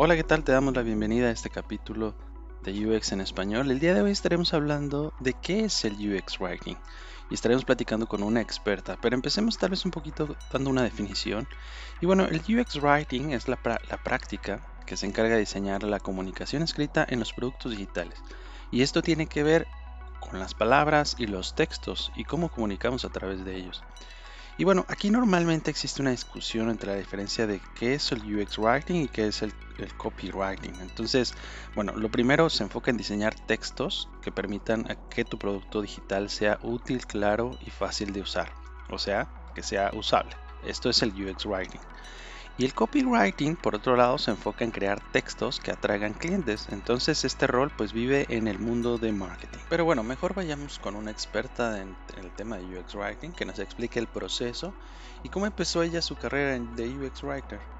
Hola, ¿qué tal? Te damos la bienvenida a este capítulo de UX en español. El día de hoy estaremos hablando de qué es el UX Writing y estaremos platicando con una experta, pero empecemos tal vez un poquito dando una definición. Y bueno, el UX Writing es la, la práctica que se encarga de diseñar la comunicación escrita en los productos digitales. Y esto tiene que ver con las palabras y los textos y cómo comunicamos a través de ellos. Y bueno, aquí normalmente existe una discusión entre la diferencia de qué es el UX Writing y qué es el, copywriting. Entonces, bueno, lo primero se enfoca en diseñar textos que permitan que tu producto digital sea útil, claro y fácil de usar. O sea, que sea usable. Esto es el UX Writing. Y el copywriting, por otro lado, se enfoca en crear textos que atraigan clientes. Entonces este rol pues vive en el mundo de marketing. Pero bueno, mejor vayamos con una experta en, el tema de UX Writing que nos explique el proceso y cómo empezó ella su carrera de UX Writer.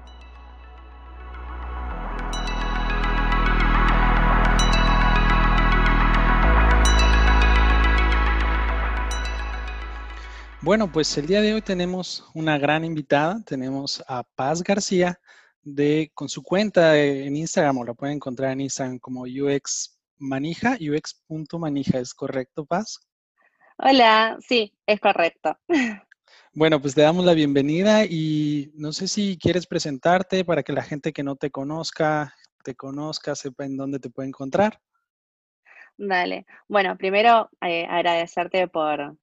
Bueno, pues el día de hoy tenemos una gran invitada. Tenemos a Paz García de con su cuenta en Instagram, o la pueden encontrar en Instagram como UX Manija, ux.manija, ¿es correcto, Paz? Hola, sí, es correcto. Bueno, pues te damos la bienvenida y no sé si quieres presentarte para que la gente que no te conozca, te conozca, sepa en dónde te puede encontrar. Dale. Bueno, primero eh, agradecerte por,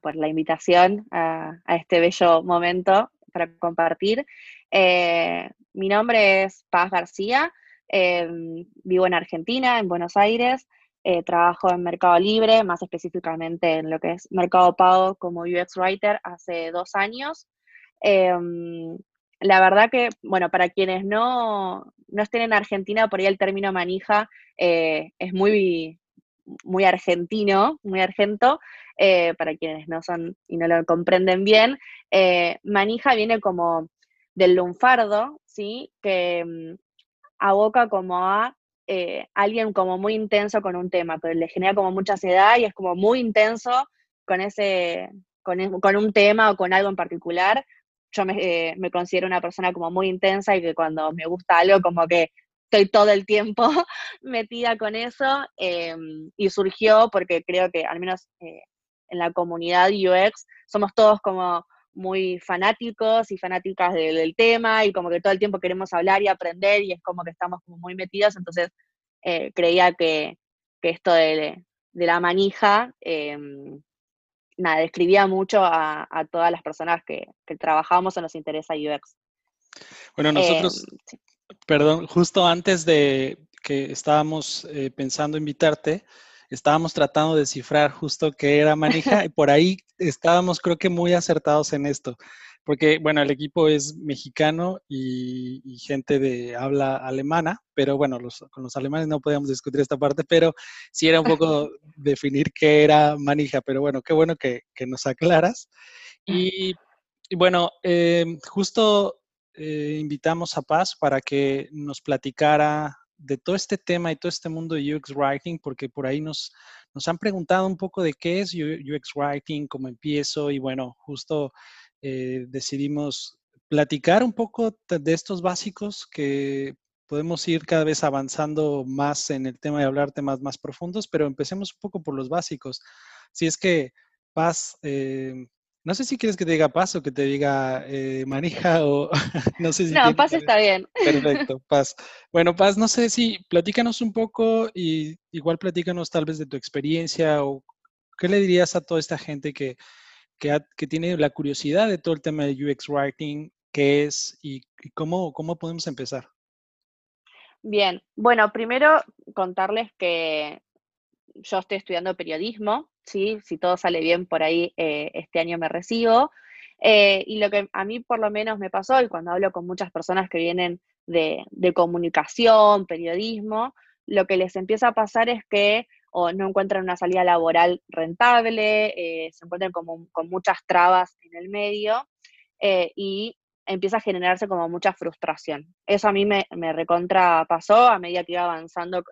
por la invitación a, este bello momento para compartir. Eh, mi nombre es Paz García, em, vivo en Argentina, en Buenos Aires, eh, trabajo en Mercado Libre, más específicamente en lo que es Mercado Pago como UX Writer hace dos años. Em, la verdad que, bueno, para quienes no, no estén en Argentina, por ahí el término manija eh, es muy, muy argentino, muy argento, eh, para quienes no son y no lo comprenden bien, eh, manija viene como del lunfardo, ¿sí? Que mm, aboca como a eh, alguien como muy intenso con un tema, pero le genera como mucha ansiedad y es como muy intenso con ese, con, un tema o con algo en particular. Yo me, me considero una persona como muy intensa y que cuando me gusta algo como que estoy todo el tiempo metida con eso y surgió porque creo que al menos en la comunidad UX somos todos como muy fanáticos y fanáticas del, tema y como que todo el tiempo queremos hablar y aprender y es como que estamos como muy metidos, entonces eh, creía que, esto de, la manija, em, nada, describía mucho a, todas las personas que, trabajamos o nos interesa UX. Bueno, nosotros, em, perdón, justo antes de que estábamos eh, pensando invitarte, estábamos tratando de descifrar justo qué era manija y por ahí estábamos creo que muy acertados en esto, porque bueno, el equipo es mexicano y, gente de habla alemana, pero bueno, con los alemanes no podíamos discutir esta parte, pero sí era un poco definir qué era manija, pero bueno, qué bueno que, nos aclaras. Y, bueno, em, justo eh, invitamos a Paz para que nos platicara de todo este tema y todo este mundo de UX Writing, porque por ahí nos, nos han preguntado un poco de qué es UX Writing, cómo empiezo, y bueno, justo eh, decidimos platicar un poco de estos básicos que podemos ir cada vez avanzando más en el tema de hablar temas más profundos, pero empecemos un poco por los básicos. Si es que Paz, eh, no sé si quieres que te diga Paz o que te diga eh, Manija o no sé si... No, Paz está bien. Perfecto, Paz. Bueno, Paz, no sé si platícanos un poco y igual platícanos tal vez de tu experiencia o qué le dirías a toda esta gente que, que, tiene la curiosidad de todo el tema de UX Writing, qué es y, cómo, cómo podemos empezar. Bien, bueno, primero contarles que yo estoy estudiando periodismo, ¿sí? si todo sale bien por ahí, eh, este año me recibo. Eh, y lo que a mí por lo menos me pasó, y cuando hablo con muchas personas que vienen de, comunicación, periodismo, lo que les empieza a pasar es que o no encuentran una salida laboral rentable, eh, se encuentran como, con muchas trabas en el medio y empieza a generarse como mucha frustración. Eso a mí me, me recontra pasó a medida que iba avanzando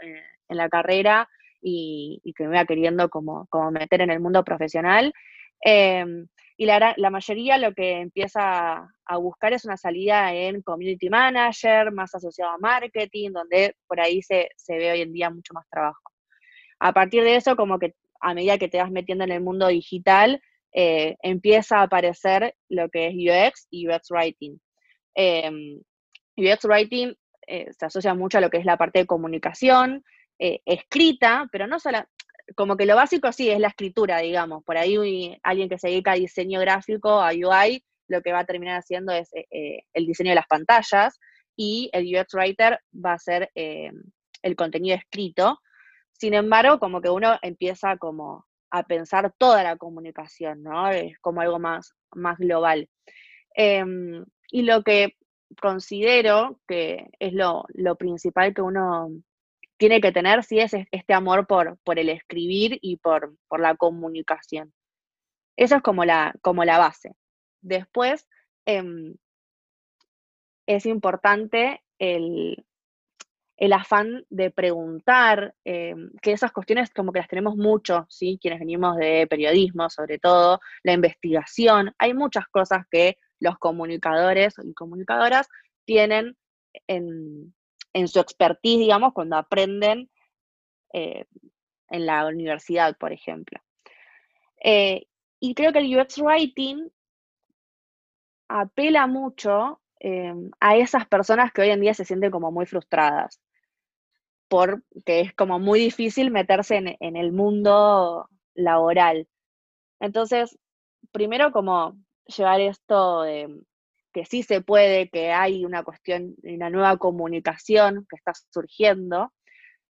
en la carrera y, que me iba queriendo como, como meter en el mundo profesional. Em, y la, la, mayoría lo que empieza a buscar es una salida en community manager, más asociado a marketing, donde por ahí se, se ve hoy en día mucho más trabajo. A partir de eso, como que a medida que te vas metiendo en el mundo digital, eh, empieza a aparecer lo que es UX y UX Writing. Em, UX Writing eh, se asocia mucho a lo que es la parte de comunicación, eh, escrita, pero no solo, como que lo básico sí es la escritura, digamos. Por ahí alguien que se dedica a diseño gráfico, a UI, lo que va a terminar haciendo es el diseño de las pantallas y el UX Writer va a ser el contenido escrito. Sin embargo, como que uno empieza como a pensar toda la comunicación, ¿no? Es como algo más, más global. Em, y lo que considero que es lo, principal que uno tiene que tener, sí, es este amor por, por el escribir y por, por la comunicación. Eso es como la, como la base. Después, em, es importante el, el afán de preguntar, eh, que esas cuestiones como que las tenemos mucho, ¿sí? Quienes venimos de periodismo, sobre todo, la investigación, hay muchas cosas que los comunicadores y comunicadoras tienen en, su expertise, digamos, cuando aprenden eh, en la universidad, por ejemplo. Eh, y creo que el UX Writing apela mucho a esas personas que hoy en día se sienten como muy frustradas porque es como muy difícil meterse en, el mundo laboral. Entonces, primero como llevar esto de que sí se puede, que hay una cuestión, una nueva comunicación que está surgiendo,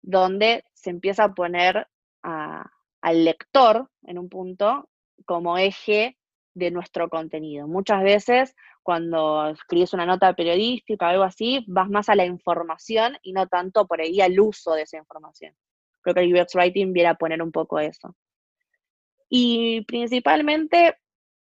donde se empieza a poner al lector en un punto como eje de nuestro contenido. Muchas veces cuando escribes una nota periodística o algo así, vas más a la información y no tanto por ahí al uso de esa información. Creo que el UX Writing viene a poner un poco eso. Y principalmente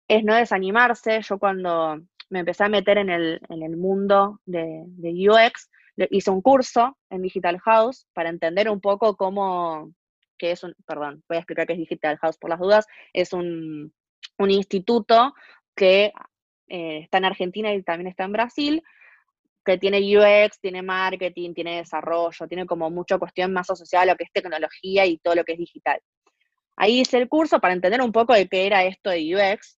es no desanimarse. Yo cuando me empecé a meter en el, mundo de, de, UX, hice un curso en Digital House para entender un poco cómo, que es un, perdón, voy a explicar qué es Digital House por las dudas, es un, un instituto que eh, está en Argentina y también está en Brasil, que tiene UX, tiene marketing, tiene desarrollo, tiene como mucha cuestión más asociada a lo que es tecnología y todo lo que es digital. Ahí hice el curso para entender un poco de qué era esto de UX.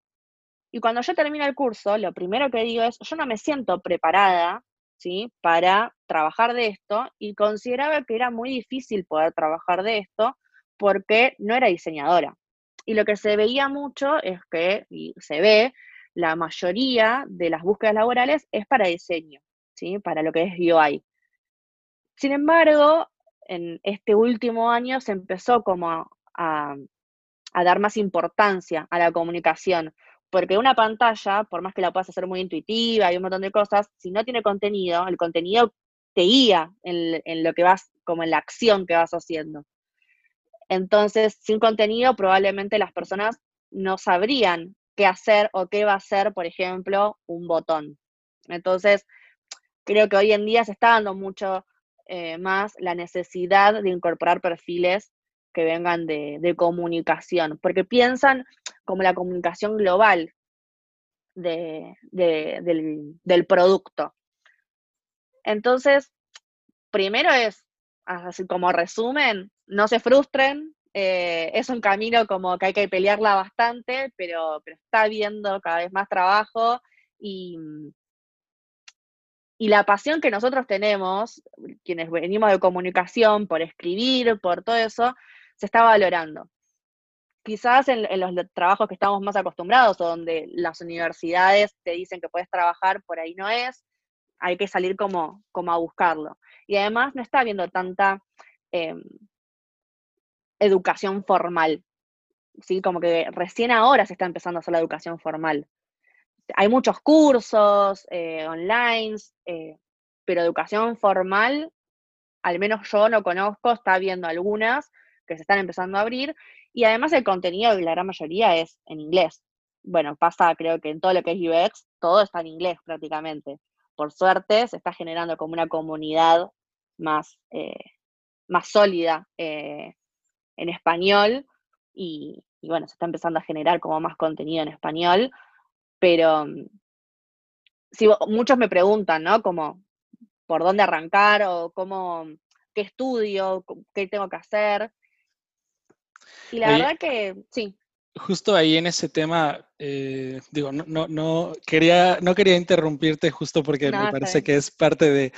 Y cuando yo termino el curso, lo primero que digo es, yo no me siento preparada, ¿sí? Para trabajar de esto y consideraba que era muy difícil poder trabajar de esto porque no era diseñadora. Y lo que se veía mucho es que, y se ve, la mayoría de las búsquedas laborales es para diseño, ¿sí? para lo que es UI. Sin embargo, en este último año se empezó como a, dar más importancia a la comunicación, porque una pantalla, por más que la puedas hacer muy intuitiva y un montón de cosas, si no tiene contenido, el contenido te guía en, lo que vas, como en la acción que vas haciendo. Entonces, sin contenido, probablemente las personas no sabrían qué hacer o qué va a hacer, por ejemplo, un botón. Entonces, creo que hoy en día se está dando mucho eh, más la necesidad de incorporar perfiles que vengan de, comunicación, porque piensan como la comunicación global del, producto. Entonces, primero es, así como resumen, no se frustren, eh, es un camino como que hay que pelearla bastante, pero, pero está habiendo cada vez más trabajo y, y la pasión que nosotros tenemos, quienes venimos de comunicación, por escribir, por todo eso, se está valorando. Quizás en, los trabajos que estamos más acostumbrados, o donde las universidades te dicen que puedes trabajar, por ahí no es, hay que salir como, como a buscarlo. Y además no está habiendo tanta em, educación formal. ¿sí? Como que recién ahora se está empezando a hacer la educación formal. Hay muchos cursos eh, online, eh, pero educación formal, al menos yo no conozco, está viendo algunas que se están empezando a abrir, y además el contenido de la gran mayoría es en inglés. Bueno, pasa creo que en todo lo que es UX, todo está en inglés prácticamente. Por suerte se está generando como una comunidad más, eh, más sólida en español y, bueno, se está empezando a generar como más contenido en español, pero mm, si, muchos me preguntan, ¿no? Como, ¿por dónde arrancar o cómo, qué estudio, qué tengo que hacer? Y la verdad que sí. Justo ahí en ese tema, eh, digo, no, no, no, quería, no quería interrumpirte justo porque me parece que es parte de,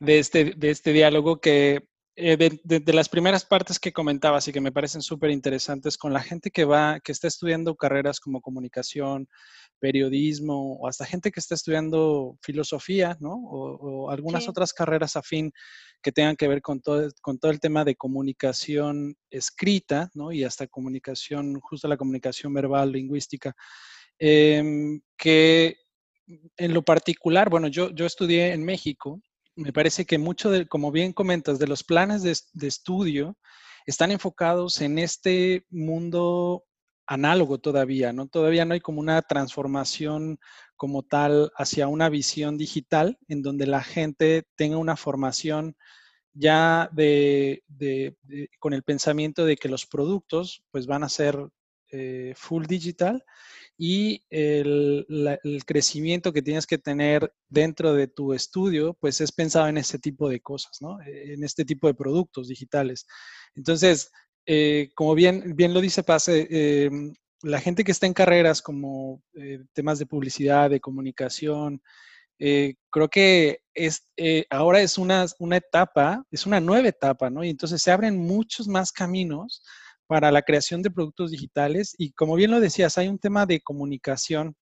de, este, de este diálogo que eh, de, las primeras partes que comentabas y que me parecen súper interesantes con la gente que va, que está estudiando carreras como comunicación, periodismo o hasta gente que está estudiando filosofía, ¿no? O, algunas otras carreras afín que tengan que ver con todo, con todo el tema de comunicación escrita, ¿no? Y hasta comunicación, justo la comunicación verbal, lingüística, em, que en lo particular, bueno, yo, yo estudié en México me parece que mucho de, como bien comentas, de los planes de, estudio están enfocados en este mundo análogo todavía, ¿no? Todavía no hay como una transformación como tal hacia una visión digital en donde la gente tenga una formación ya de, con el pensamiento de que los productos pues van a ser eh, full digital y el, crecimiento que tienes que tener dentro de tu estudio, pues es pensado en este tipo de cosas, ¿no? En este tipo de productos digitales. Entonces, eh, como bien, lo dice Pase, eh, la gente que está en carreras como eh, temas de publicidad, de comunicación, creo que es, ahora es una, una etapa, es una nueva etapa, ¿no? Y entonces se abren muchos más caminos para la creación de productos digitales. Y como bien lo decías, hay un tema de comunicación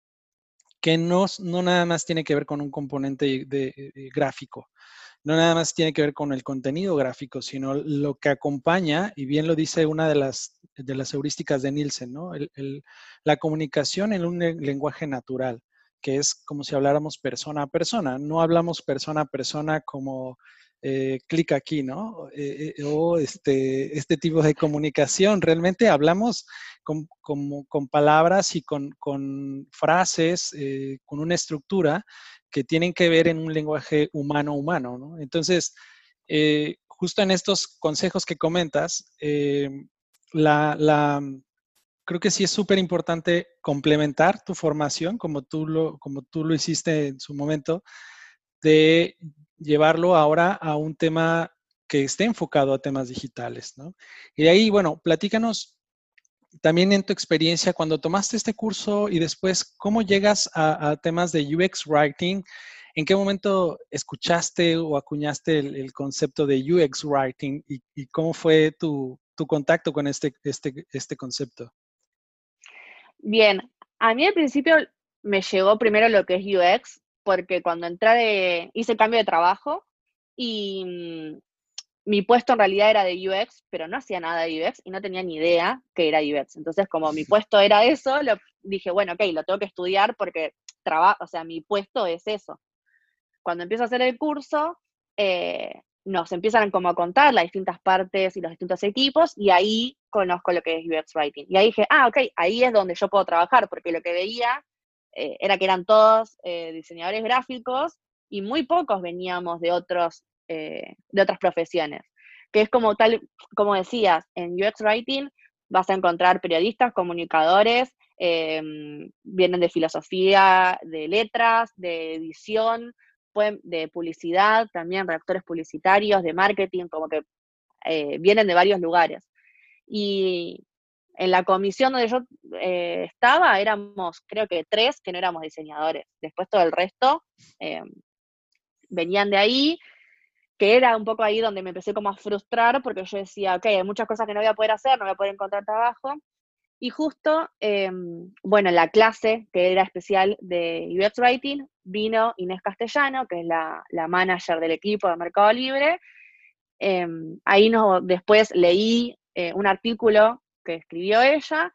que no, no nada más tiene que ver con un componente eh, gráfico, no nada más tiene que ver con el contenido gráfico, sino lo que acompaña, y bien lo dice una de las, de las heurísticas de Nielsen, ¿no? la comunicación en un lenguaje natural, que es como si habláramos persona a persona. No hablamos persona a persona como eh, clic aquí, ¿no? Eh, eh, o este, este tipo de comunicación. Realmente hablamos con, con, palabras y con, con frases, con una estructura que tienen que ver en un lenguaje humano-humano, ¿no? Entonces, justo en estos consejos que comentas, la, la, creo que sí es súper importante complementar tu formación, como tú, lo, como tú lo hiciste en su momento, de llevarlo ahora a un tema que esté enfocado a temas digitales, ¿no? Y de ahí, bueno, platícanos también en tu experiencia cuando tomaste este curso y después, ¿cómo llegas a, temas de UX Writing? ¿En qué momento escuchaste o acuñaste el, concepto de UX Writing y, cómo fue tu, contacto con este, este, este concepto? Bien, a mí al principio me llegó primero lo que es UX, porque cuando entré, de, hice el cambio de trabajo y mm, mi puesto en realidad era de UX, pero no hacía nada de UX y no tenía ni idea que era UX. Entonces, como mi puesto era eso, lo, dije, bueno, ok, lo tengo que estudiar porque trabajo, o sea, mi puesto es eso. Cuando empiezo a hacer el curso, eh, nos empiezan como a contar las distintas partes y los distintos equipos y ahí conozco lo que es UX Writing. Y ahí dije, ah, ok, ahí es donde yo puedo trabajar, porque lo que veía eh, era que eran todos eh, diseñadores gráficos y muy pocos veníamos de, otros, eh, de otras profesiones. Que es como tal, como decías, en UX Writing vas a encontrar periodistas, comunicadores, em, vienen de filosofía, de letras, de edición, de publicidad, también redactores publicitarios, de marketing, como que vienen de varios lugares. Y en la comisión donde yo eh, estaba éramos, creo que tres que no éramos diseñadores. Después todo el resto eh, venían de ahí, que era un poco ahí donde me empecé como a frustrar porque yo decía, ok, hay muchas cosas que no voy a poder hacer, no voy a poder encontrar trabajo. Y justo, em, bueno, en la clase que era especial de UX Writing, vino Inés Castellano, que es la, la manager del equipo de Mercado Libre. Em, ahí no, después leí eh, un artículo que escribió ella,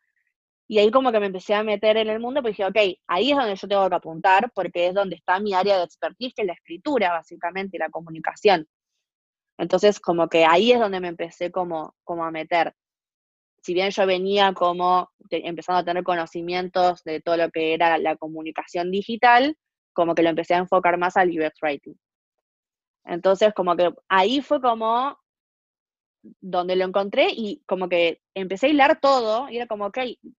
y ahí como que me empecé a meter en el mundo, pues dije, ok, ahí es donde yo tengo que apuntar, porque es donde está mi área de expertise, que es la escritura, básicamente, y la comunicación. Entonces, como que ahí es donde me empecé como, como a meter. Si bien yo venía como empezando a tener conocimientos de todo lo que era la comunicación digital, como que lo empecé a enfocar más al UX Writing. Entonces, como que ahí fue como donde lo encontré y como que empecé a hilar todo y era como, ok,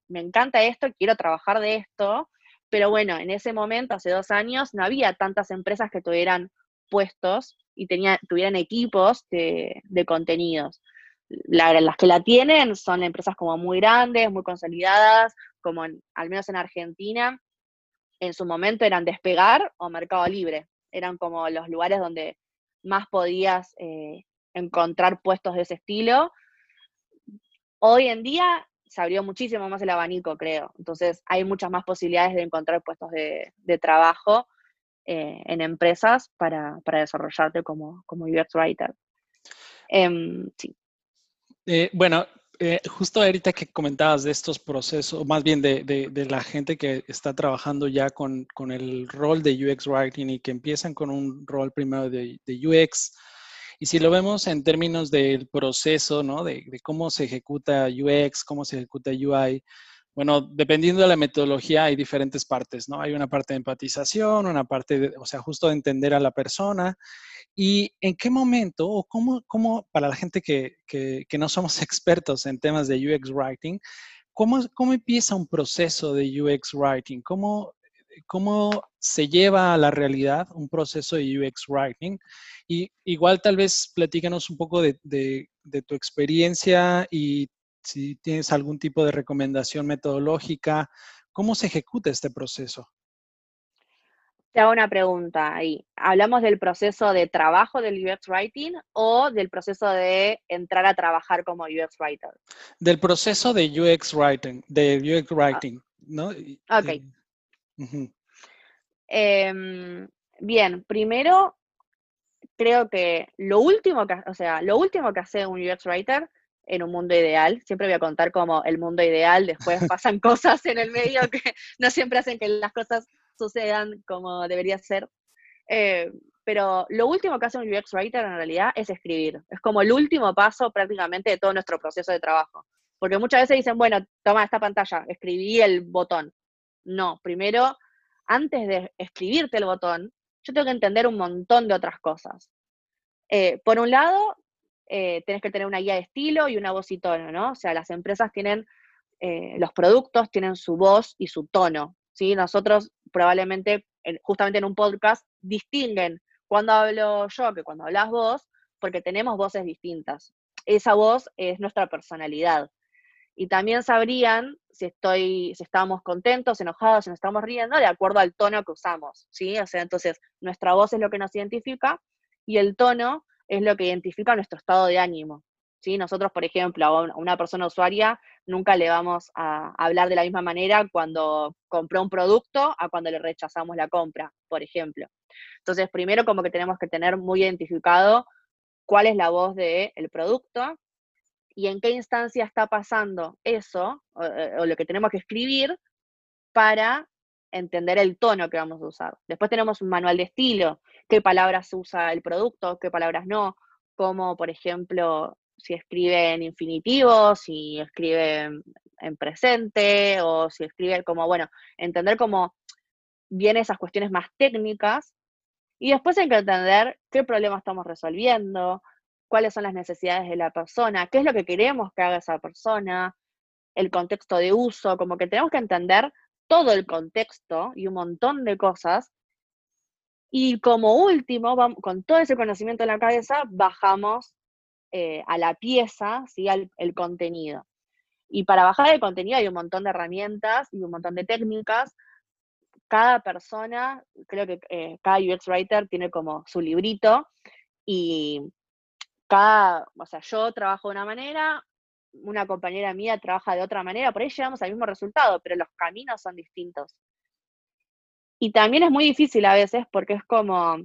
me encanta esto, quiero trabajar de esto, pero bueno, en ese momento, hace dos años, no había tantas empresas que tuvieran puestos y tenía, tuvieran equipos de, contenidos. las que la tienen son empresas como muy grandes, muy consolidadas, como al menos en Argentina, en su momento eran Despegar o Mercado Libre. Eran como los lugares donde más podías eh, encontrar puestos de ese estilo. Hoy en día se abrió muchísimo más el abanico, creo. Entonces hay muchas más posibilidades de encontrar puestos de, trabajo eh, en empresas para, desarrollarte como, como UX Writer. Em, sí. Eh, bueno, eh, justo ahorita que comentabas de estos procesos, más bien de, la gente que está trabajando ya con, el rol de UX Writing y que empiezan con un rol primero de, UX, y si lo vemos en términos del proceso, ¿no? De, cómo se ejecuta UX, cómo se ejecuta UI, bueno, dependiendo de la metodología hay diferentes partes, ¿no? Hay una parte de empatización, una parte, de, o sea, justo de entender a la persona. ¿Y en qué momento o cómo, cómo para la gente que, que, que, no somos expertos en temas de UX Writing, cómo, cómo empieza un proceso de UX Writing? ¿Cómo, cómo se lleva a la realidad un proceso de UX Writing? Y igual tal vez platícanos un poco de, de, de tu experiencia y si tienes algún tipo de recomendación metodológica, ¿cómo se ejecuta este proceso? Te hago una pregunta ahí. ¿Hablamos del proceso de trabajo del UX Writing o del proceso de entrar a trabajar como UX Writer? Del proceso de UX Writing, de UX ah. Writing, ¿no? Ok. Em, bien, primero creo que lo último que, o sea, lo último que hace un UX Writer en un mundo ideal. Siempre voy a contar como el mundo ideal, después pasan cosas en el medio que no siempre hacen que las cosas sucedan como debería ser. Eh, pero lo último que hace un UX Writer en realidad es escribir. Es como el último paso prácticamente de todo nuestro proceso de trabajo. Porque muchas veces dicen, bueno, toma esta pantalla, escribí el botón. No, primero, antes de escribirte el botón, yo tengo que entender un montón de otras cosas. Eh, por un lado, eh, tenés que tener una guía de estilo y una voz y tono, ¿no? O sea, las empresas tienen, eh, los productos tienen su voz y su tono, ¿sí? Nosotros probablemente, justamente en un podcast, distinguen cuando hablo yo que cuando hablas vos, porque tenemos voces distintas. Esa voz es nuestra personalidad. Y también sabrían si estoy, si estamos contentos, enojados, si nos estamos riendo, de acuerdo al tono que usamos, ¿sí? O sea, entonces, nuestra voz es lo que nos identifica y el tono es lo que identifica nuestro estado de ánimo. ¿sí? Nosotros, por ejemplo, a una persona usuaria nunca le vamos a hablar de la misma manera cuando compró un producto a cuando le rechazamos la compra, por ejemplo. Entonces, primero como que tenemos que tener muy identificado cuál es la voz del producto y en qué instancia está pasando eso, o, o, lo que tenemos que escribir, para entender el tono que vamos a usar. Después tenemos un manual de estilo, qué palabras usa el producto, qué palabras no, como por ejemplo si escribe en infinitivo, si escribe en presente o si escribe como, bueno, entender cómo vienen esas cuestiones más técnicas y después hay que entender qué problema estamos resolviendo, cuáles son las necesidades de la persona, qué es lo que queremos que haga esa persona, el contexto de uso, como que tenemos que entender todo el contexto y un montón de cosas. Y como último, con todo ese conocimiento en la cabeza, bajamos eh, a la pieza, ¿sí? Al, el contenido. Y para bajar el contenido hay un montón de herramientas y un montón de técnicas. Cada persona, creo que eh, cada UX Writer tiene como su librito y cada, o sea, yo trabajo de una manera, una compañera mía trabaja de otra manera, por ahí llegamos al mismo resultado, pero los caminos son distintos. Y también es muy difícil a veces porque es como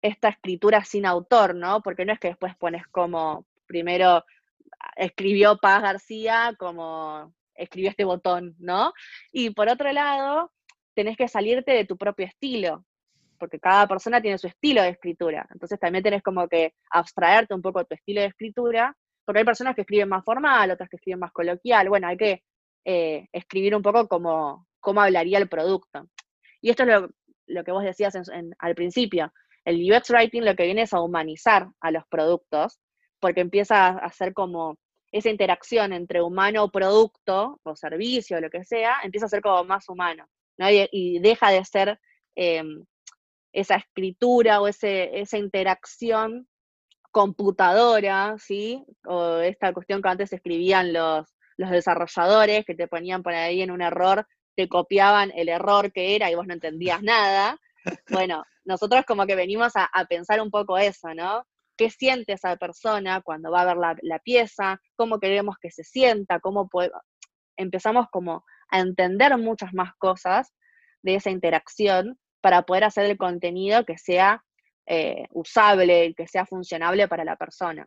esta escritura sin autor, ¿no? Porque no es que después pones como, primero escribió Paz García como escribió este botón, ¿no? Y por otro lado, tenés que salirte de tu propio estilo, porque cada persona tiene su estilo de escritura. Entonces también tenés como que abstraerte un poco de tu estilo de escritura porque hay personas que escriben más formal, otras que escriben más coloquial. Bueno, hay que eh, escribir un poco como cómo hablaría el producto. Y esto es lo, que vos decías al principio. El UX Writing lo que viene es a humanizar a los productos, porque empieza a hacer como esa interacción entre humano, producto o servicio, lo que sea, empieza a ser como más humano, ¿no? y, deja de ser em, esa escritura o ese, esa interacción computadora, ¿sí? O esta cuestión que antes escribían los, los desarrolladores, que te ponían por ahí en un error, te copiaban el error que era y vos no entendías nada. Bueno, nosotros como que venimos a, pensar un poco eso, ¿no? ¿Qué siente esa persona cuando va a ver la, pieza? ¿Cómo queremos que se sienta? ¿Cómo Empezamos como a entender muchas más cosas de esa interacción para poder hacer el contenido que sea eh, usable, que sea funcionable para la persona.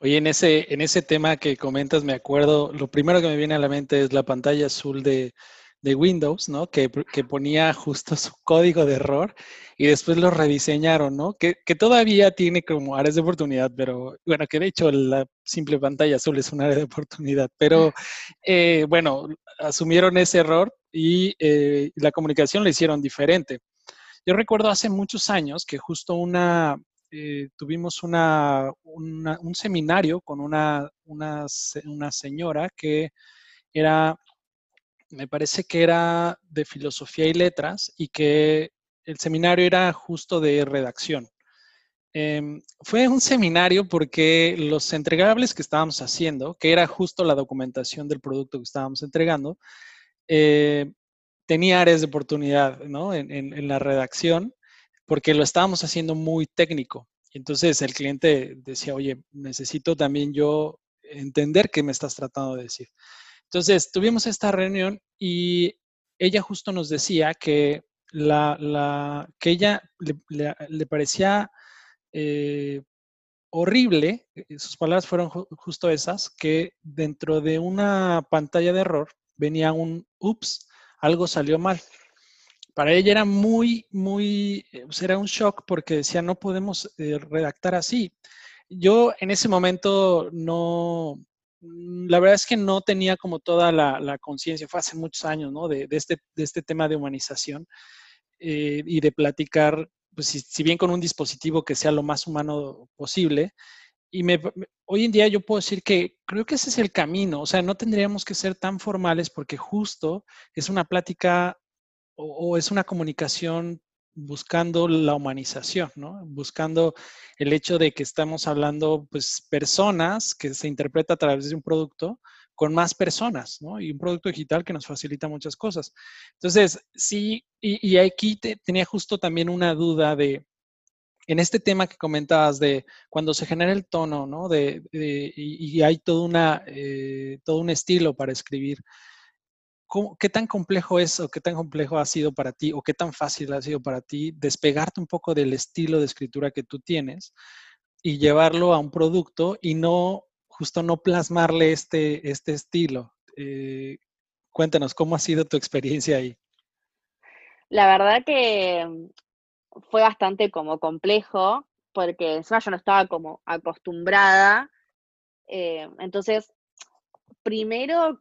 Oye, en ese, en ese tema que comentas, me acuerdo, lo primero que me viene a la mente es la pantalla azul de, Windows, ¿no? Que, ponía justo su código de error y después lo rediseñaron, ¿no? Que, todavía tiene como áreas de oportunidad, pero bueno, que de hecho la simple pantalla azul es un área de oportunidad, pero eh, bueno, asumieron ese error y eh, la comunicación la hicieron diferente. Yo recuerdo hace muchos años que justo una, eh, tuvimos una, un seminario con una, una, una, señora que era, me parece que era de filosofía y letras y que el seminario era justo de redacción. Em, fue un seminario porque los entregables que estábamos haciendo, que era justo la documentación del producto que estábamos entregando, eh, tenía áreas de oportunidad en, la redacción porque lo estábamos haciendo muy técnico. Entonces el cliente decía, oye, necesito también yo entender qué me estás tratando de decir. Entonces tuvimos esta reunión y ella justo nos decía que, la, que ella le, parecía eh, horrible, eh, sus palabras fueron justo esas, que dentro de una pantalla de error venía un ups, algo salió mal. Para ella era muy, muy, eh, pues, era un shock porque decía, no podemos eh, redactar así. Yo en ese momento no, la verdad es que no tenía como toda la, conciencia, fue hace muchos años, ¿no? De, este, de este tema de humanización eh, y de platicar, pues si, bien con un dispositivo que sea lo más humano posible, y hoy en día yo puedo decir que creo que ese es el camino, o sea, no tendríamos que ser tan formales porque justo es una plática o, es una comunicación buscando la humanización, ¿no? Buscando el hecho de que estamos hablando, pues, personas que se interpreta a través de un producto con más personas, ¿no? Y un producto digital que nos facilita muchas cosas. Entonces, sí, y, aquí tenía justo también una duda de, en este tema que comentabas de cuando se genera el tono, ¿no? De, y, hay todo, una, eh, todo un estilo para escribir. ¿Qué tan complejo es o qué tan complejo ha sido para ti o qué tan fácil ha sido para ti despegarte un poco del estilo de escritura que tú tienes y llevarlo a un producto y no, justo no plasmarle este, este estilo? Eh, cuéntanos, ¿cómo ha sido tu experiencia ahí? La verdad que fue bastante como complejo, porque encima yo no estaba como acostumbrada. Eh, entonces, primero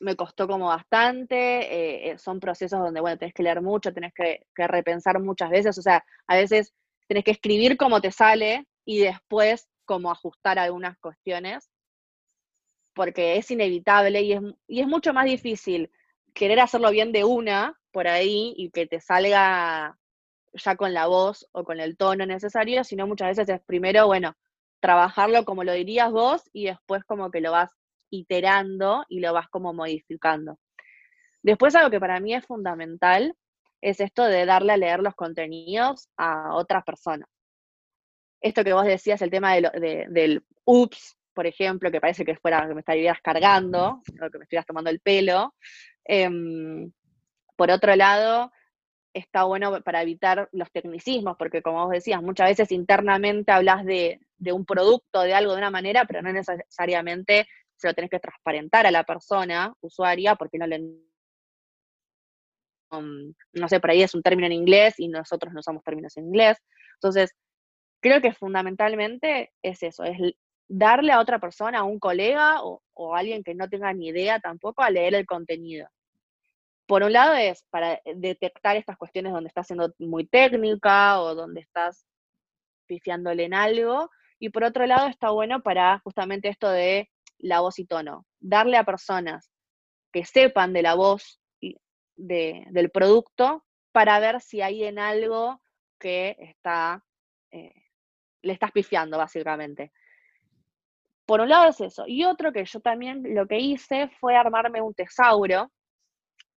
me costó como bastante, eh, eh, son procesos donde, bueno, tenés que leer mucho, tenés que, repensar muchas veces, o sea, a veces tenés que escribir como te sale y después como ajustar algunas cuestiones, porque es inevitable y es, y es mucho más difícil querer hacerlo bien de una por ahí y que te salga ya con la voz o con el tono necesario, sino muchas veces es primero, bueno, trabajarlo como lo dirías vos y después como que lo vas iterando y lo vas como modificando. Después algo que para mí es fundamental es esto de darle a leer los contenidos a otras personas. Esto que vos decías, el tema del ups, por ejemplo, que parece que fuera que me estarías cargando, o que me estuvieras tomando el pelo. Em, por otro lado, está bueno para evitar los tecnicismos, porque como vos decías, muchas veces internamente hablas de, un producto, de algo de una manera, pero no necesariamente se lo tenés que transparentar a la persona usuaria, porque no le... Um, no sé, por ahí es un término en inglés y nosotros no usamos términos en inglés. Entonces, creo que fundamentalmente es eso, es darle a otra persona, a un colega o, o a alguien que no tenga ni idea tampoco, a leer el contenido por un lado es para detectar estas cuestiones donde estás siendo muy técnica o donde estás pifiándole en algo, Y por otro lado está bueno para justamente esto de la voz y tono, darle a personas que sepan de la voz del producto para ver si hay en algo que está, eh, le estás pifiando, básicamente. Por un lado es eso. Y otro que yo también lo que hice fue armarme un tesauro,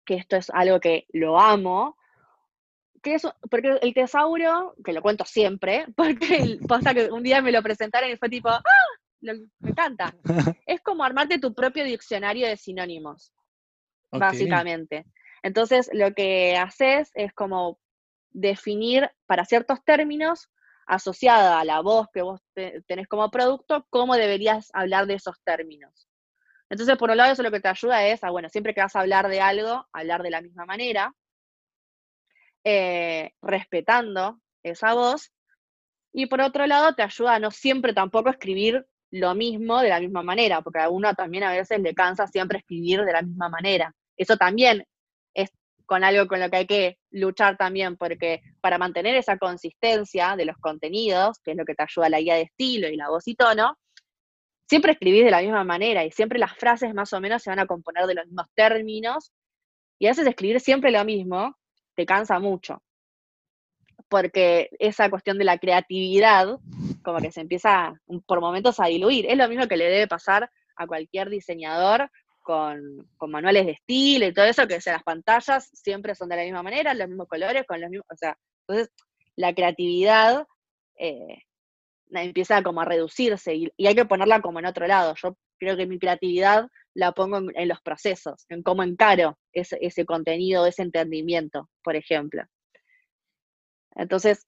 que esto es algo que lo amo, que es, porque el tesauro, que lo cuento siempre, porque pasa que un día me lo presentaron y fue tipo, ¡ah! Me encanta. es como armarte tu propio diccionario de sinónimos, básicamente. Entonces, lo que haces es como definir para ciertos términos, asociada a la voz que vos tenés como producto, cómo deberías hablar de esos términos. Entonces, por un lado, eso lo que te ayuda es a, bueno, siempre que vas a hablar de algo, hablar de la misma manera, eh, respetando esa voz, y por otro lado, te ayuda a no siempre tampoco escribir lo mismo de la misma manera, porque a uno también a veces le cansa siempre escribir de la misma manera. Eso también es con algo con lo que hay que luchar también, porque para mantener esa consistencia de los contenidos, que es lo que te ayuda la guía de estilo y la voz y tono, siempre escribís de la misma manera y siempre las frases más o menos se van a componer de los mismos términos, y a veces escribir siempre lo mismo te cansa mucho, porque esa cuestión de la creatividad como que se empieza por momentos a diluir. Es lo mismo que le debe pasar a cualquier diseñador con, manuales de estilo y todo eso, que las pantallas siempre son de la misma manera, los mismos colores, con los mismos, o sea, entonces la creatividad eh, empieza como a reducirse y, hay que ponerla como en otro lado. Yo creo que mi creatividad la pongo en, los procesos, en cómo encaro ese contenido, ese entendimiento, por ejemplo. Entonces,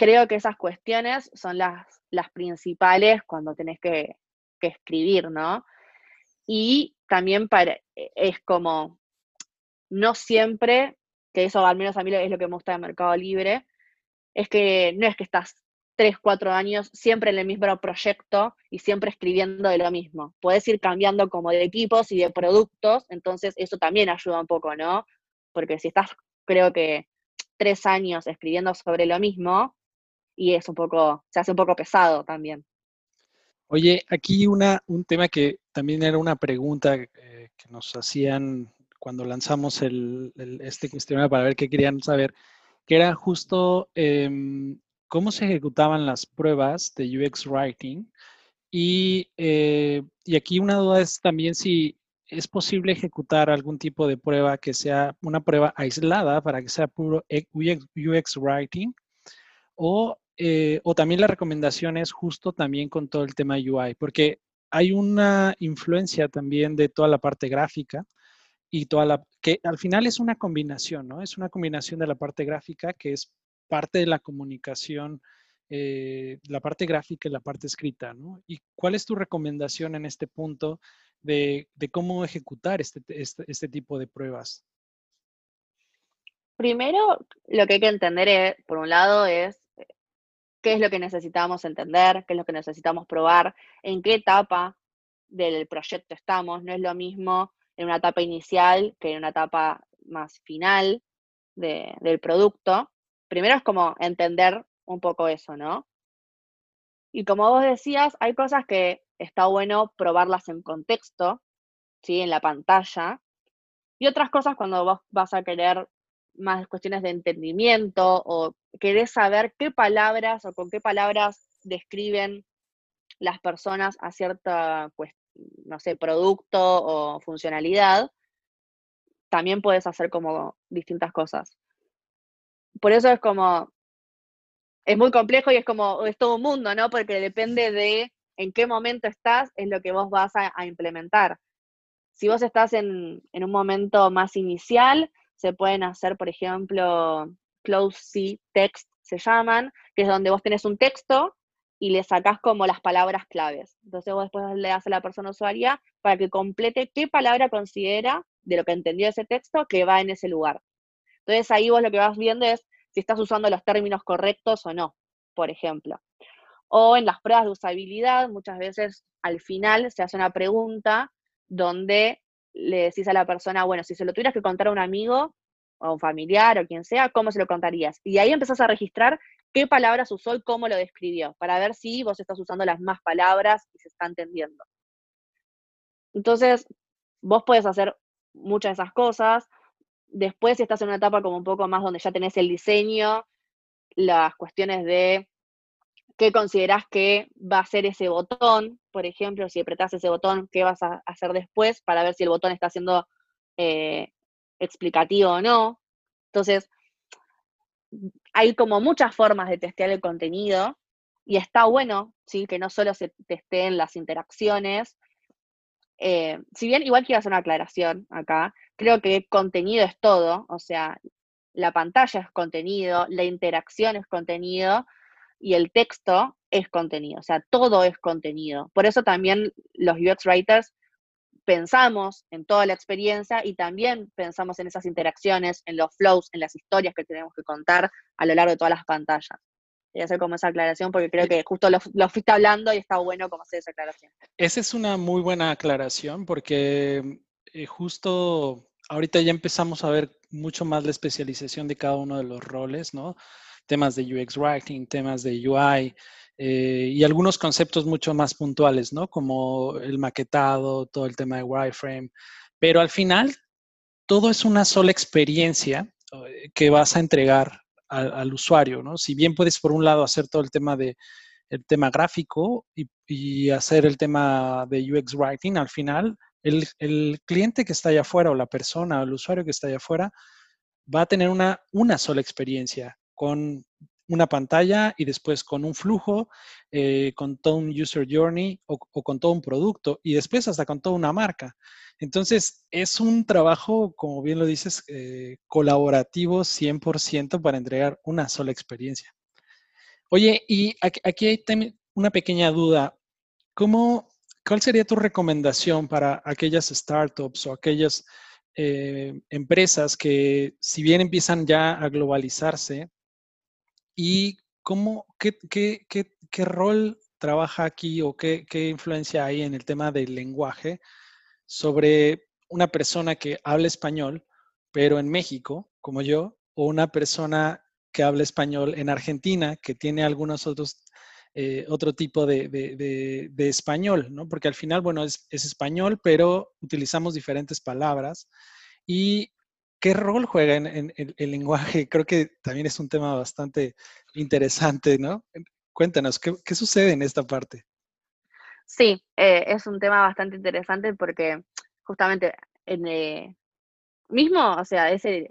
creo que esas cuestiones son las, las principales cuando tenés que, que escribir, ¿no? Y también para, e, es como, no siempre, que eso al menos a mí es lo que me gusta de Mercado Libre, es que no es que estás tres, cuatro años siempre en el mismo proyecto y siempre escribiendo de lo mismo. Puedes ir cambiando como de equipos y de productos, entonces eso también ayuda un poco, ¿no? Porque si estás, creo que, tres años escribiendo sobre lo mismo, y es un poco, se hace un poco pesado también. Oye, aquí una, un tema que también era una pregunta eh, que nos hacían cuando lanzamos el, este cuestionario para ver qué querían saber, que era justo em, cómo se ejecutaban las pruebas de UX Writing. Y, eh, y aquí una duda es también si es posible ejecutar algún tipo de prueba que sea una prueba aislada para que sea puro UX Writing o eh, o también la recomendación es justo también con todo el tema UI, porque hay una influencia también de toda la parte gráfica y toda la, que al final es una combinación, ¿no? Es una combinación de la parte gráfica que es parte de la comunicación, eh, la parte gráfica y la parte escrita, ¿no? ¿Y cuál es tu recomendación en este punto de, cómo ejecutar este, este, este tipo de pruebas? Primero, lo que hay que entender, es, por un lado, es qué es lo que necesitamos entender, qué es lo que necesitamos probar, en qué etapa del proyecto estamos. No es lo mismo en una etapa inicial que en una etapa más final del producto. Primero es como entender un poco eso, ¿no? Y como vos decías, hay cosas que está bueno probarlas en contexto, ¿sí? En la pantalla. Y otras cosas cuando vos vas a querer más cuestiones de entendimiento o querés saber qué palabras o con qué palabras describen las personas a cierta, pues, no sé, producto o funcionalidad, también puedes hacer como distintas cosas. Por eso es como, es muy complejo y es como, es todo un mundo, ¿no? Porque depende de en qué momento estás, es lo que vos vas a, implementar. Si vos estás en, en un momento más inicial, se pueden hacer, por ejemplo, close C text se llaman, que es donde vos tenés un texto y le sacás como las palabras claves. Entonces vos después le das a la persona usuaria para que complete qué palabra considera de lo que entendió ese texto que va en ese lugar. Entonces ahí vos lo que vas viendo es si estás usando los términos correctos o no, por ejemplo. O en las pruebas de usabilidad, muchas veces al final se hace una pregunta donde le decís a la persona, bueno, si se lo tuvieras que contar a un amigo o a un familiar o quien sea, ¿cómo se lo contarías? Y ahí empezás a registrar qué palabras usó y cómo lo describió, para ver si vos estás usando las más palabras y se está entendiendo. Entonces, vos puedes hacer muchas de esas cosas. Después, si estás en una etapa como un poco más donde ya tenés el diseño, las cuestiones de qué considerás que va a ser ese botón, por ejemplo, si apretás ese botón, qué vas a hacer después para ver si el botón está siendo eh, explicativo o no. Entonces, hay como muchas formas de testear el contenido y está bueno, ¿sí? Que no solo se testeen las interacciones. Eh, si bien igual quiero hacer una aclaración acá, creo que contenido es todo, o sea, la pantalla es contenido, la interacción es contenido y el texto es contenido, o sea, todo es contenido. Por eso también los UX writers pensamos en toda la experiencia y también pensamos en esas interacciones, en los flows, en las historias que tenemos que contar a lo largo de todas las pantallas. Quería hacer como esa aclaración porque creo que justo lo, fuiste hablando y está bueno como hacer esa aclaración. Esa es una muy buena aclaración porque eh, justo ahorita ya empezamos a ver mucho más la especialización de cada uno de los roles, ¿no? Temas de UX Writing, temas de UI, eh, y algunos conceptos mucho más puntuales, ¿no? Como el maquetado, todo el tema de wireframe. Pero al final, todo es una sola experiencia eh, que vas a entregar al, usuario, ¿no? Si bien puedes, por un lado, hacer todo el tema de el tema gráfico y, hacer el tema de UX Writing, al final, el, el, cliente que está allá afuera o la persona o el usuario que está allá afuera va a tener una, una sola experiencia con una pantalla y después con un flujo, eh, con todo un user journey o, con todo un producto y después hasta con toda una marca. Entonces, es un trabajo, como bien lo dices, eh, colaborativo 100% para entregar una sola experiencia. Oye, y aquí, hay una pequeña duda. ¿Cómo, ¿Cuál sería tu recomendación para aquellas startups o aquellas eh, empresas que, si bien empiezan ya a globalizarse, ¿Y cómo, qué, qué, qué, qué rol trabaja aquí o qué, qué, influencia hay en el tema del lenguaje sobre una persona que habla español, pero en México, como yo, o una persona que habla español en Argentina, que tiene algunos otros, eh, otro tipo de, de, de, español, ¿no? Porque al final, bueno, es, es español, pero utilizamos diferentes palabras y ¿Qué rol juega en, el lenguaje? Creo que también es un tema bastante interesante, ¿no? Cuéntanos, ¿qué, sucede en esta parte? Sí, eh, es un tema bastante interesante porque justamente en eh, mismo, o sea, ese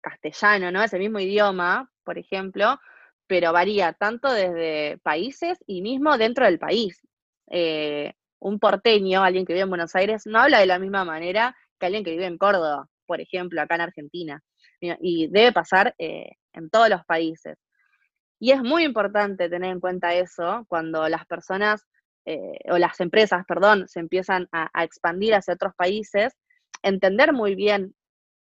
castellano, ¿no? Ese mismo idioma, por ejemplo, pero varía tanto desde países y mismo dentro del país. Eh, un porteño, alguien que vive en Buenos Aires, no habla de la misma manera que alguien que vive en Córdoba por ejemplo, acá en Argentina. Y debe pasar eh, en todos los países. Y es muy importante tener en cuenta eso cuando las personas, eh, o las empresas, perdón, se empiezan a, expandir hacia otros países, entender muy bien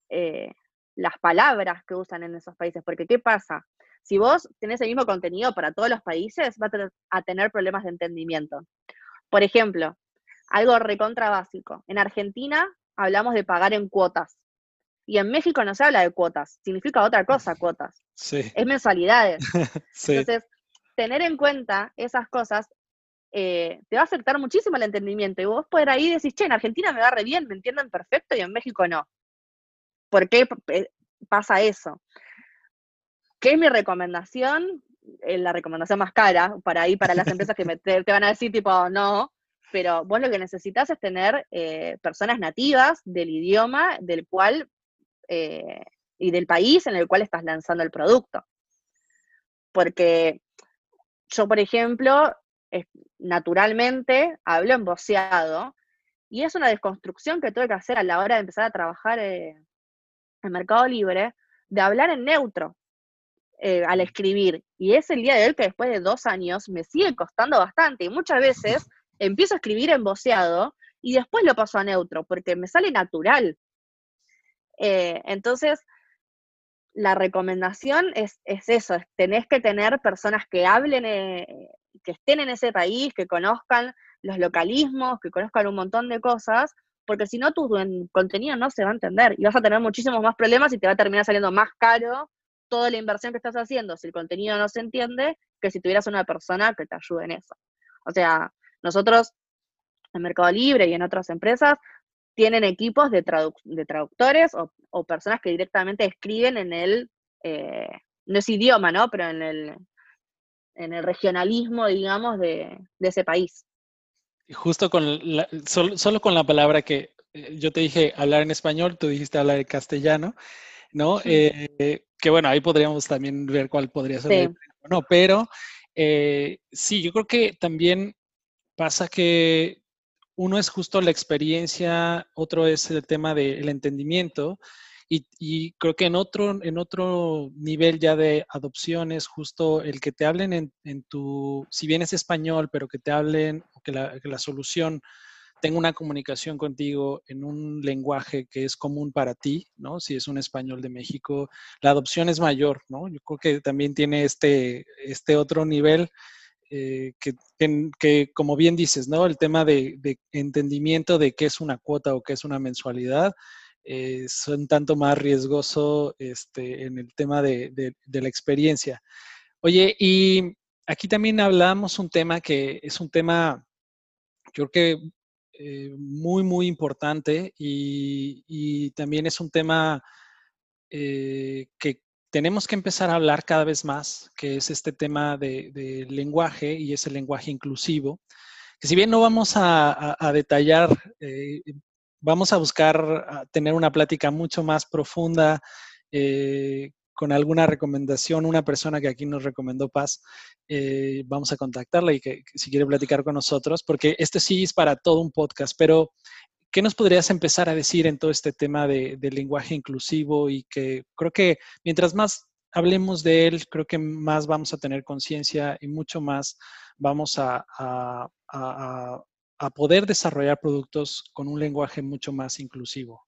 eh, las palabras que usan en esos países. Porque, ¿qué pasa? Si vos tenés el mismo contenido para todos los países, va a tener problemas de entendimiento. Por ejemplo, algo recontra básico. En Argentina hablamos de pagar en cuotas. Y en México no se habla de cuotas, significa otra cosa cuotas. Sí. Es mensualidades. Entonces, tener en cuenta esas cosas eh, te va a afectar muchísimo el entendimiento. Y vos poder ahí decir, che, en Argentina me va re bien, me entienden perfecto, y en México no. ¿Por qué pasa eso? ¿Qué es mi recomendación? Eh, la recomendación más cara para ahí, para las empresas que te, van a decir, tipo, no, pero vos lo que necesitas es tener eh, personas nativas del idioma del cual eh, y del país en el cual estás lanzando el producto. Porque yo, por ejemplo, naturalmente hablo en voceado y es una desconstrucción que tuve que hacer a la hora de empezar a trabajar eh, en Mercado Libre, de hablar en neutro eh, al escribir. Y es el día de hoy que después de dos años me sigue costando bastante y muchas veces empiezo a escribir en voceado y después lo paso a neutro porque me sale natural. Eh, entonces, la recomendación es, eso, tenés que tener personas que hablen, eh, que estén en ese país, que conozcan los localismos, que conozcan un montón de cosas, porque si no tu contenido no se va a entender y vas a tener muchísimos más problemas y te va a terminar saliendo más caro toda la inversión que estás haciendo si el contenido no se entiende que si tuvieras una persona que te ayude en eso. O sea, nosotros en Mercado Libre y en otras empresas tienen equipos de, traductores o, personas que directamente escriben en el, eh, no es idioma, ¿no? Pero en el, en el regionalismo, digamos, de, ese país. Justo con la, solo, con la palabra que eh, yo te dije hablar en español, tú dijiste hablar en castellano, ¿no? Eh, que bueno, ahí podríamos también ver cuál podría ser no, pero sí, yo creo que también pasa que uno es justo la experiencia, otro es el tema del entendimiento. Y, creo que en otro, en otro nivel ya de adopción es justo el que te hablen en, tu, si bien es español, pero que te hablen, o que la, que la solución tenga una comunicación contigo en un lenguaje que es común para ti, ¿no? Si es un español de México, la adopción es mayor, ¿no? Yo creo que también tiene este, este otro nivel eh, que, como bien dices, ¿no? El tema de, entendimiento de qué es una cuota o qué es una mensualidad eh, son tanto más riesgoso este, en el tema de, la experiencia. Oye, y aquí también hablamos un tema que es un tema, yo creo que eh, muy, muy importante y, también es un tema que tenemos que empezar a hablar cada vez más, que es este tema de, lenguaje y ese lenguaje inclusivo, que si bien no vamos a, detallar, eh, vamos a buscar tener una plática mucho más profunda eh, con alguna recomendación, una persona que aquí nos recomendó Paz, eh, vamos a contactarla y que, que, si quiere platicar con nosotros, porque este sí es para todo un podcast, pero ¿Qué nos podrías empezar a decir en todo este tema de, lenguaje inclusivo y que creo que mientras más hablemos de él, creo que más vamos a tener conciencia y mucho más vamos a, poder desarrollar productos con un lenguaje mucho más inclusivo.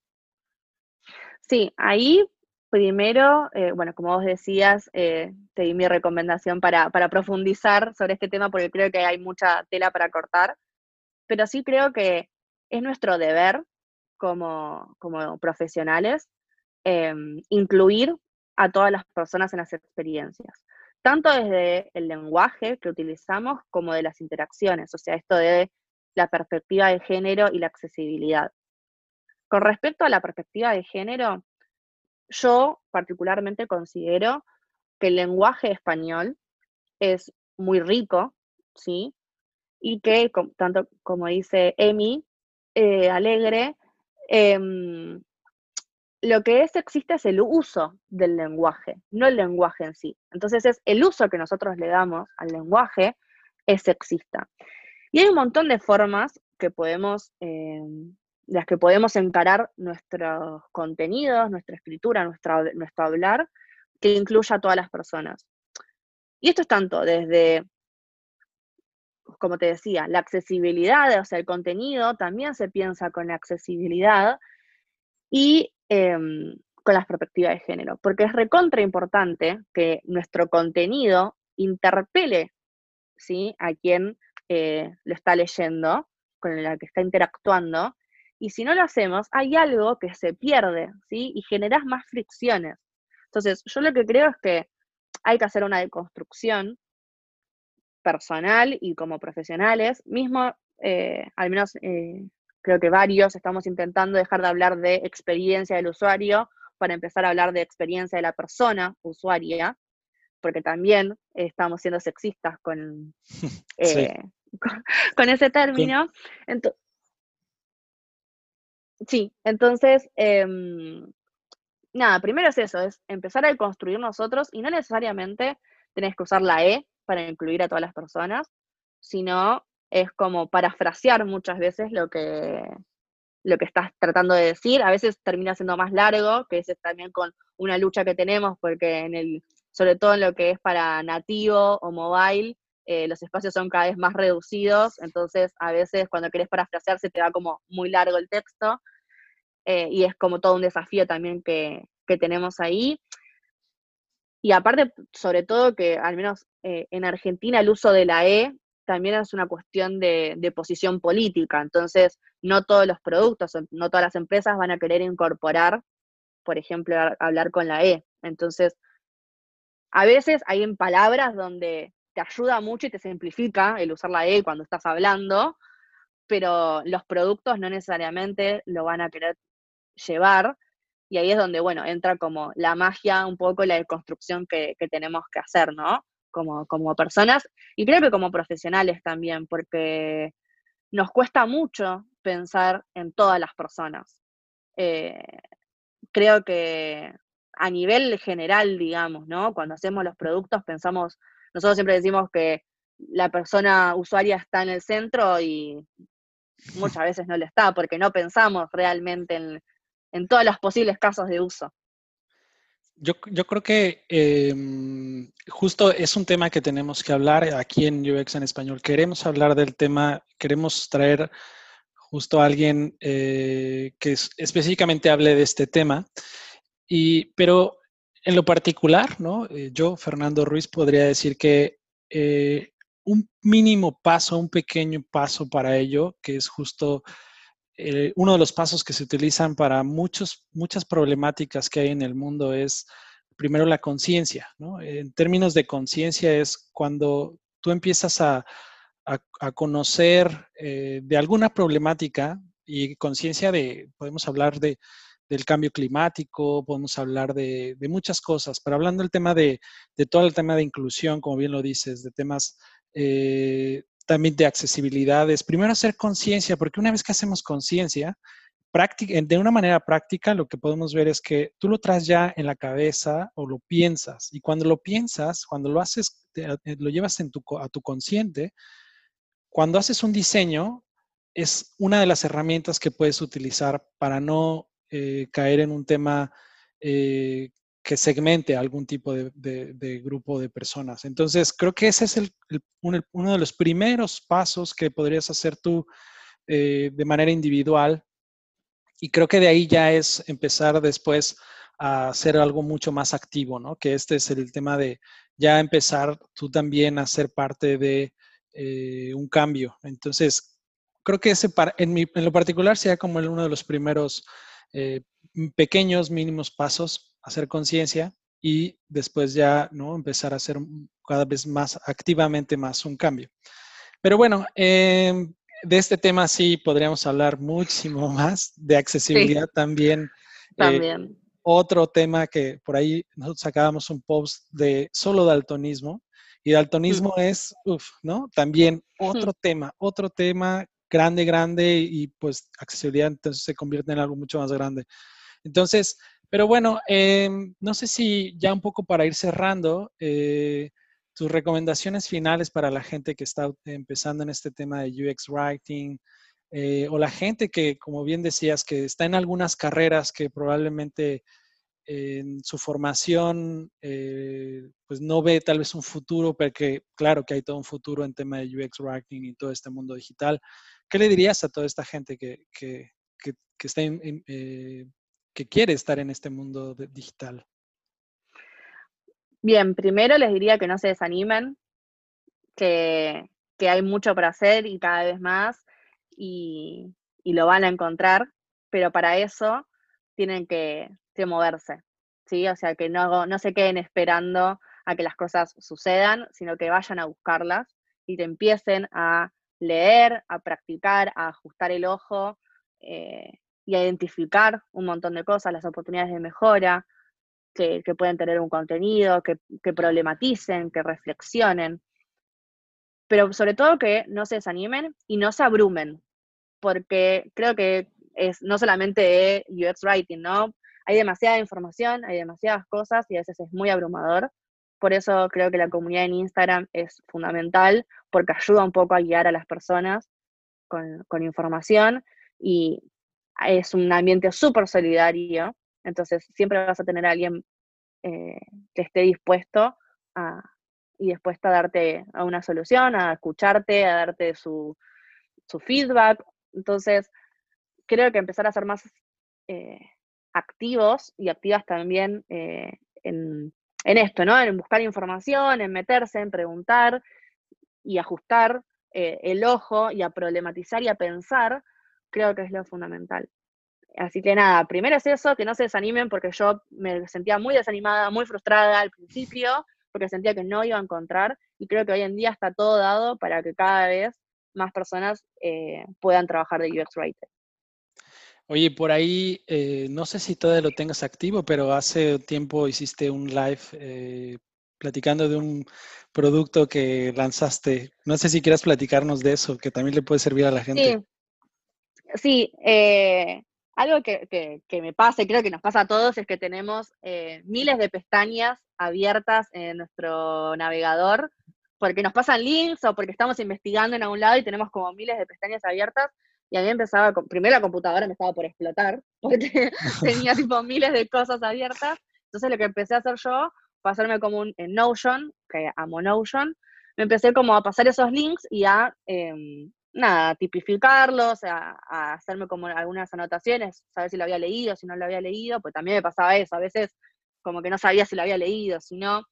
Sí, ahí primero, eh, bueno, como vos decías, eh, te di mi recomendación para, para profundizar sobre este tema porque creo que hay mucha tela para cortar, pero sí creo que es nuestro deber como, profesionales em, incluir a todas las personas en las experiencias, tanto desde el lenguaje que utilizamos como de las interacciones, o sea, esto de la perspectiva de género y la accesibilidad. Con respecto a la perspectiva de género, yo particularmente considero que el lenguaje español es muy rico, ¿sí? Y que, tanto como dice Emi, eh, alegre, em, lo que es existe es el uso del lenguaje, no el lenguaje en sí. Entonces es el uso que nosotros le damos al lenguaje es sexista. Y hay un montón de formas que podemos, em, las que podemos encarar nuestros contenidos, nuestra escritura, nuestro hablar, que incluya a todas las personas. Y esto es tanto desde como te decía, la accesibilidad, o sea, el contenido también se piensa con la accesibilidad y em, con las perspectivas de género, porque es recontra importante que nuestro contenido interpele ¿sí? a quien eh, lo está leyendo, con la que está interactuando, y si no lo hacemos, hay algo que se pierde, ¿sí? Y generas más fricciones. Entonces, yo lo que creo es que hay que hacer una deconstrucción personal y como profesionales. Mismo, eh, al menos eh, creo que varios estamos intentando dejar de hablar de experiencia del usuario para empezar a hablar de experiencia de la persona usuaria, porque también estamos siendo sexistas con, eh, con, ese término. sí, entonces, em, nada, primero es eso, es empezar a construir nosotros y no necesariamente tenés que usar la E para incluir a todas las personas, sino es como parafrasear muchas veces lo que, lo que estás tratando de decir. A veces termina siendo más largo, que es también con una lucha que tenemos, porque en el, sobre todo en lo que es para nativo o mobile, eh, los espacios son cada vez más reducidos, entonces a veces cuando querés parafrasear se te va como muy largo el texto, eh, y es como todo un desafío también que, que tenemos ahí. Y aparte, sobre todo que al menos eh, en Argentina el uso de la E también es una cuestión de, posición política. Entonces, no todos los productos, no todas las empresas van a querer incorporar, por ejemplo, hablar con la E. Entonces, a veces hay en palabras donde te ayuda mucho y te simplifica el usar la E cuando estás hablando, pero los productos no necesariamente lo van a querer llevar. Y ahí es donde, bueno, entra como la magia, un poco la construcción que, que tenemos que hacer, ¿no? Como, como personas y creo que como profesionales también, porque nos cuesta mucho pensar en todas las personas. Eh, creo que a nivel general, digamos, ¿no? Cuando hacemos los productos pensamos, nosotros siempre decimos que la persona usuaria está en el centro y muchas veces no lo está, porque no pensamos realmente en, en todos los posibles casos de uso. Yo, yo creo que em, justo es un tema que tenemos que hablar aquí en UX en español. Queremos hablar del tema, queremos traer justo a alguien eh, que específicamente hable de este tema. Y, pero en lo particular, ¿no? Eh, yo, Fernando Ruiz, podría decir que eh, un mínimo paso, un pequeño paso para ello, que es justo eh, uno de los pasos que se utilizan para muchos, muchas problemáticas que hay en el mundo es primero la conciencia. ¿no? En términos de conciencia es cuando tú empiezas a, conocer eh, de alguna problemática y conciencia de, podemos hablar de, del cambio climático, podemos hablar de, muchas cosas, pero hablando del tema de, de, todo el tema de inclusión, como bien lo dices, de temas eh, también de accesibilidad, es primero hacer conciencia, porque una vez que hacemos conciencia, de una manera práctica, lo que podemos ver es que tú lo traes ya en la cabeza o lo piensas. Y cuando lo piensas, cuando lo haces, eh, lo llevas en tu, a tu consciente, cuando haces un diseño, es una de las herramientas que puedes utilizar para no eh, caer en un tema eh, que segmente algún tipo de, grupo de personas. Entonces, creo que ese es el, uno de los primeros pasos que podrías hacer tú eh, de manera individual. Y creo que de ahí ya es empezar después a hacer algo mucho más activo, ¿no? Que este es el tema de ya empezar tú también a ser parte de eh, un cambio. Entonces, creo que ese en, en lo particular sea como uno de los primeros eh, pequeños, mínimos pasos hacer conciencia y después ya ¿no? empezar a hacer cada vez más activamente más un cambio. Pero bueno, em, de este tema sí podríamos hablar muchísimo más, de accesibilidad también. Eh, también. otro tema que por ahí nosotros sacábamos un post de solo daltonismo, y daltonismo es, uff, ¿no? También otro tema, otro tema grande, grande, y pues accesibilidad entonces se convierte en algo mucho más grande. Entonces, pero bueno, em, no sé si ya un poco para ir cerrando, eh, tus recomendaciones finales para la gente que está empezando en este tema de UX Writing, eh, o la gente que, como bien decías, que está en algunas carreras que probablemente en su formación eh, pues no ve tal vez un futuro, porque claro que hay todo un futuro en tema de UX Writing y todo este mundo digital. ¿Qué le dirías a toda esta gente que, que, que, está en, que quiere estar en este mundo digital? Bien, primero les diría que no se desanimen, que, hay mucho para hacer y cada vez más, y, lo van a encontrar, pero para eso tienen que, moverse, ¿sí? O sea, que no, no se queden esperando a que las cosas sucedan, sino que vayan a buscarlas y te empiecen a leer, a practicar, a ajustar el ojo, eh, y identificar un montón de cosas, las oportunidades de mejora que, pueden tener un contenido, que, problematicen, que reflexionen, pero sobre todo que no se desanimen y no se abrumen, porque creo que es no solamente UX Writing, ¿no? Hay demasiada información, hay demasiadas cosas y a veces es muy abrumador. Por eso creo que la comunidad en Instagram es fundamental, porque ayuda un poco a guiar a las personas con, con información y es un ambiente súper solidario, entonces siempre vas a tener a alguien eh, que esté dispuesto a, y dispuesto a darte a una solución, a escucharte, a darte su, feedback. Entonces, creo que empezar a ser más eh, activos y activas también eh, en, en, esto, ¿no? En buscar información, en meterse, en preguntar y ajustar el ojo y a problematizar y a pensar creo que es lo fundamental. Así que nada, primero es eso, que no se desanimen porque yo me sentía muy desanimada, muy frustrada al principio porque sentía que no iba a encontrar y creo que hoy en día está todo dado para que cada vez más personas eh, puedan trabajar de UX Writer. Oye, por ahí, eh, no sé si todavía lo tengas activo, pero hace tiempo hiciste un live eh, platicando de un producto que lanzaste. No sé si quieras platicarnos de eso, que también le puede servir a la gente. Sí, sí algo que, me pasa y creo que nos pasa a todos es que tenemos miles de pestañas abiertas en nuestro navegador porque nos pasan links o porque estamos investigando en algún lado y tenemos como miles de pestañas abiertas y a mí empezaba, primero la computadora me estaba por explotar, porque tenía tipo miles de cosas abiertas. Entonces lo que empecé a hacer yo fue hacerme como un en Notion, que amo Notion, me empecé como a pasar esos links y a, eh, nada, tipificarlos, a, a, hacerme como algunas anotaciones, saber si lo había leído, si no lo había leído, pues también me pasaba eso, a veces como que no sabía si lo había leído, si no.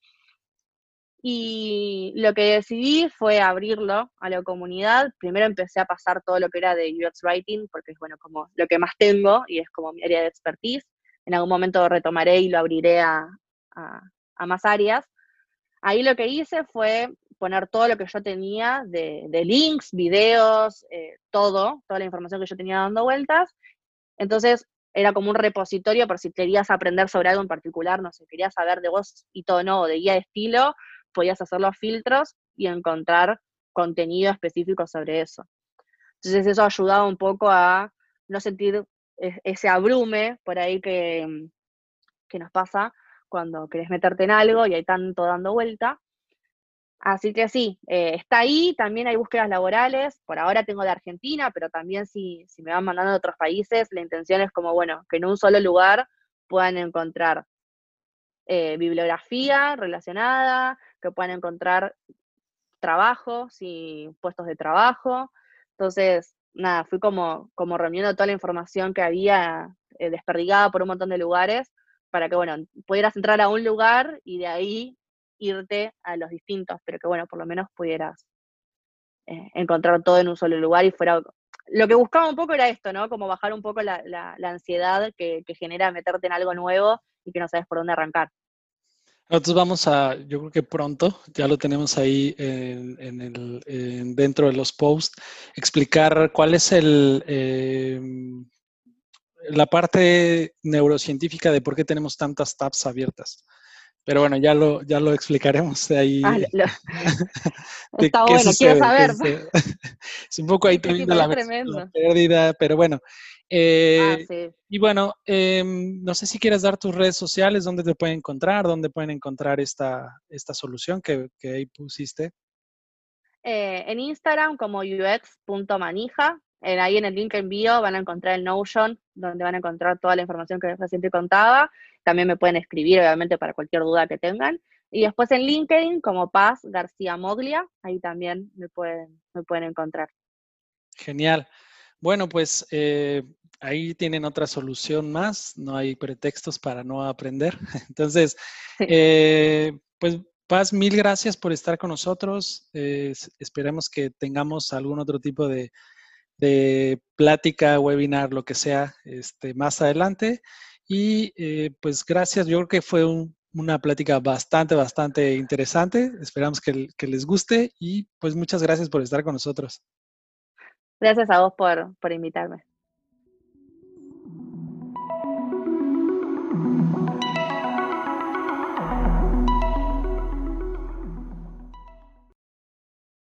Y lo que decidí fue abrirlo a la comunidad. Primero empecé a pasar todo lo que era de UX Writing, porque es bueno, como lo que más tengo y es como mi área de expertise. En algún momento retomaré y lo abriré a, más áreas. Ahí lo que hice fue poner todo lo que yo tenía de, links, videos, eh, todo, toda la información que yo tenía dando vueltas. Entonces era como un repositorio por si querías aprender sobre algo en particular, no sé, querías saber de voz y tono o de guía de estilo, podías hacer los filtros y encontrar contenido específico sobre eso. Entonces eso ayudaba un poco a no sentir ese abrume por ahí que, que nos pasa cuando querés meterte en algo y hay tanto dando vuelta. Así que sí, eh, está ahí, también hay búsquedas laborales, por ahora tengo de Argentina, pero también si, si me van mandando de otros países, la intención es como, bueno, que en un solo lugar puedan encontrar eh, bibliografía relacionada, que puedan encontrar trabajos y puestos de trabajo. Entonces, nada, fui como, como reuniendo toda la información que había eh, desperdigada por un montón de lugares para que, bueno, pudieras entrar a un lugar y de ahí irte a los distintos, pero que, bueno, por lo menos pudieras eh, encontrar todo en un solo lugar y fuera... Lo que buscaba un poco era esto, ¿no? Como bajar un poco la, ansiedad que, genera meterte en algo nuevo y que no sabes por dónde arrancar. Nosotros vamos a, yo creo que pronto, ya lo tenemos ahí dentro de los posts, explicar cuál es el, em, la parte neurocientífica de por qué tenemos tantas tabs abiertas. Pero bueno, ya lo, ya lo explicaremos ahí. Ah, está bueno, quiero saber. Es, un poco ahí también la, la pérdida, pero bueno, Ah, eh, y bueno, em, no sé si quieres dar tus redes sociales, dónde te pueden encontrar, dónde pueden encontrar esta, esta solución que, ahí pusiste. Eh, en Instagram como ux.manija, ahí en el link que envío van a encontrar el Notion, donde van a encontrar toda la información que recién te contaba. También me pueden escribir, obviamente, para cualquier duda que tengan. Y después en LinkedIn como Paz García Moglia, ahí también me pueden, me pueden encontrar. Genial. Bueno, pues eh, ahí tienen otra solución más, no hay pretextos para no aprender. Entonces, eh, pues Paz, mil gracias por estar con nosotros. esperemos que tengamos algún otro tipo de, plática, webinar, lo que sea, este, más adelante. Y eh, pues gracias, yo creo que fue una plática bastante, bastante interesante. Esperamos que, que les guste y pues muchas gracias por estar con nosotros. Gracias a vos por, por invitarme.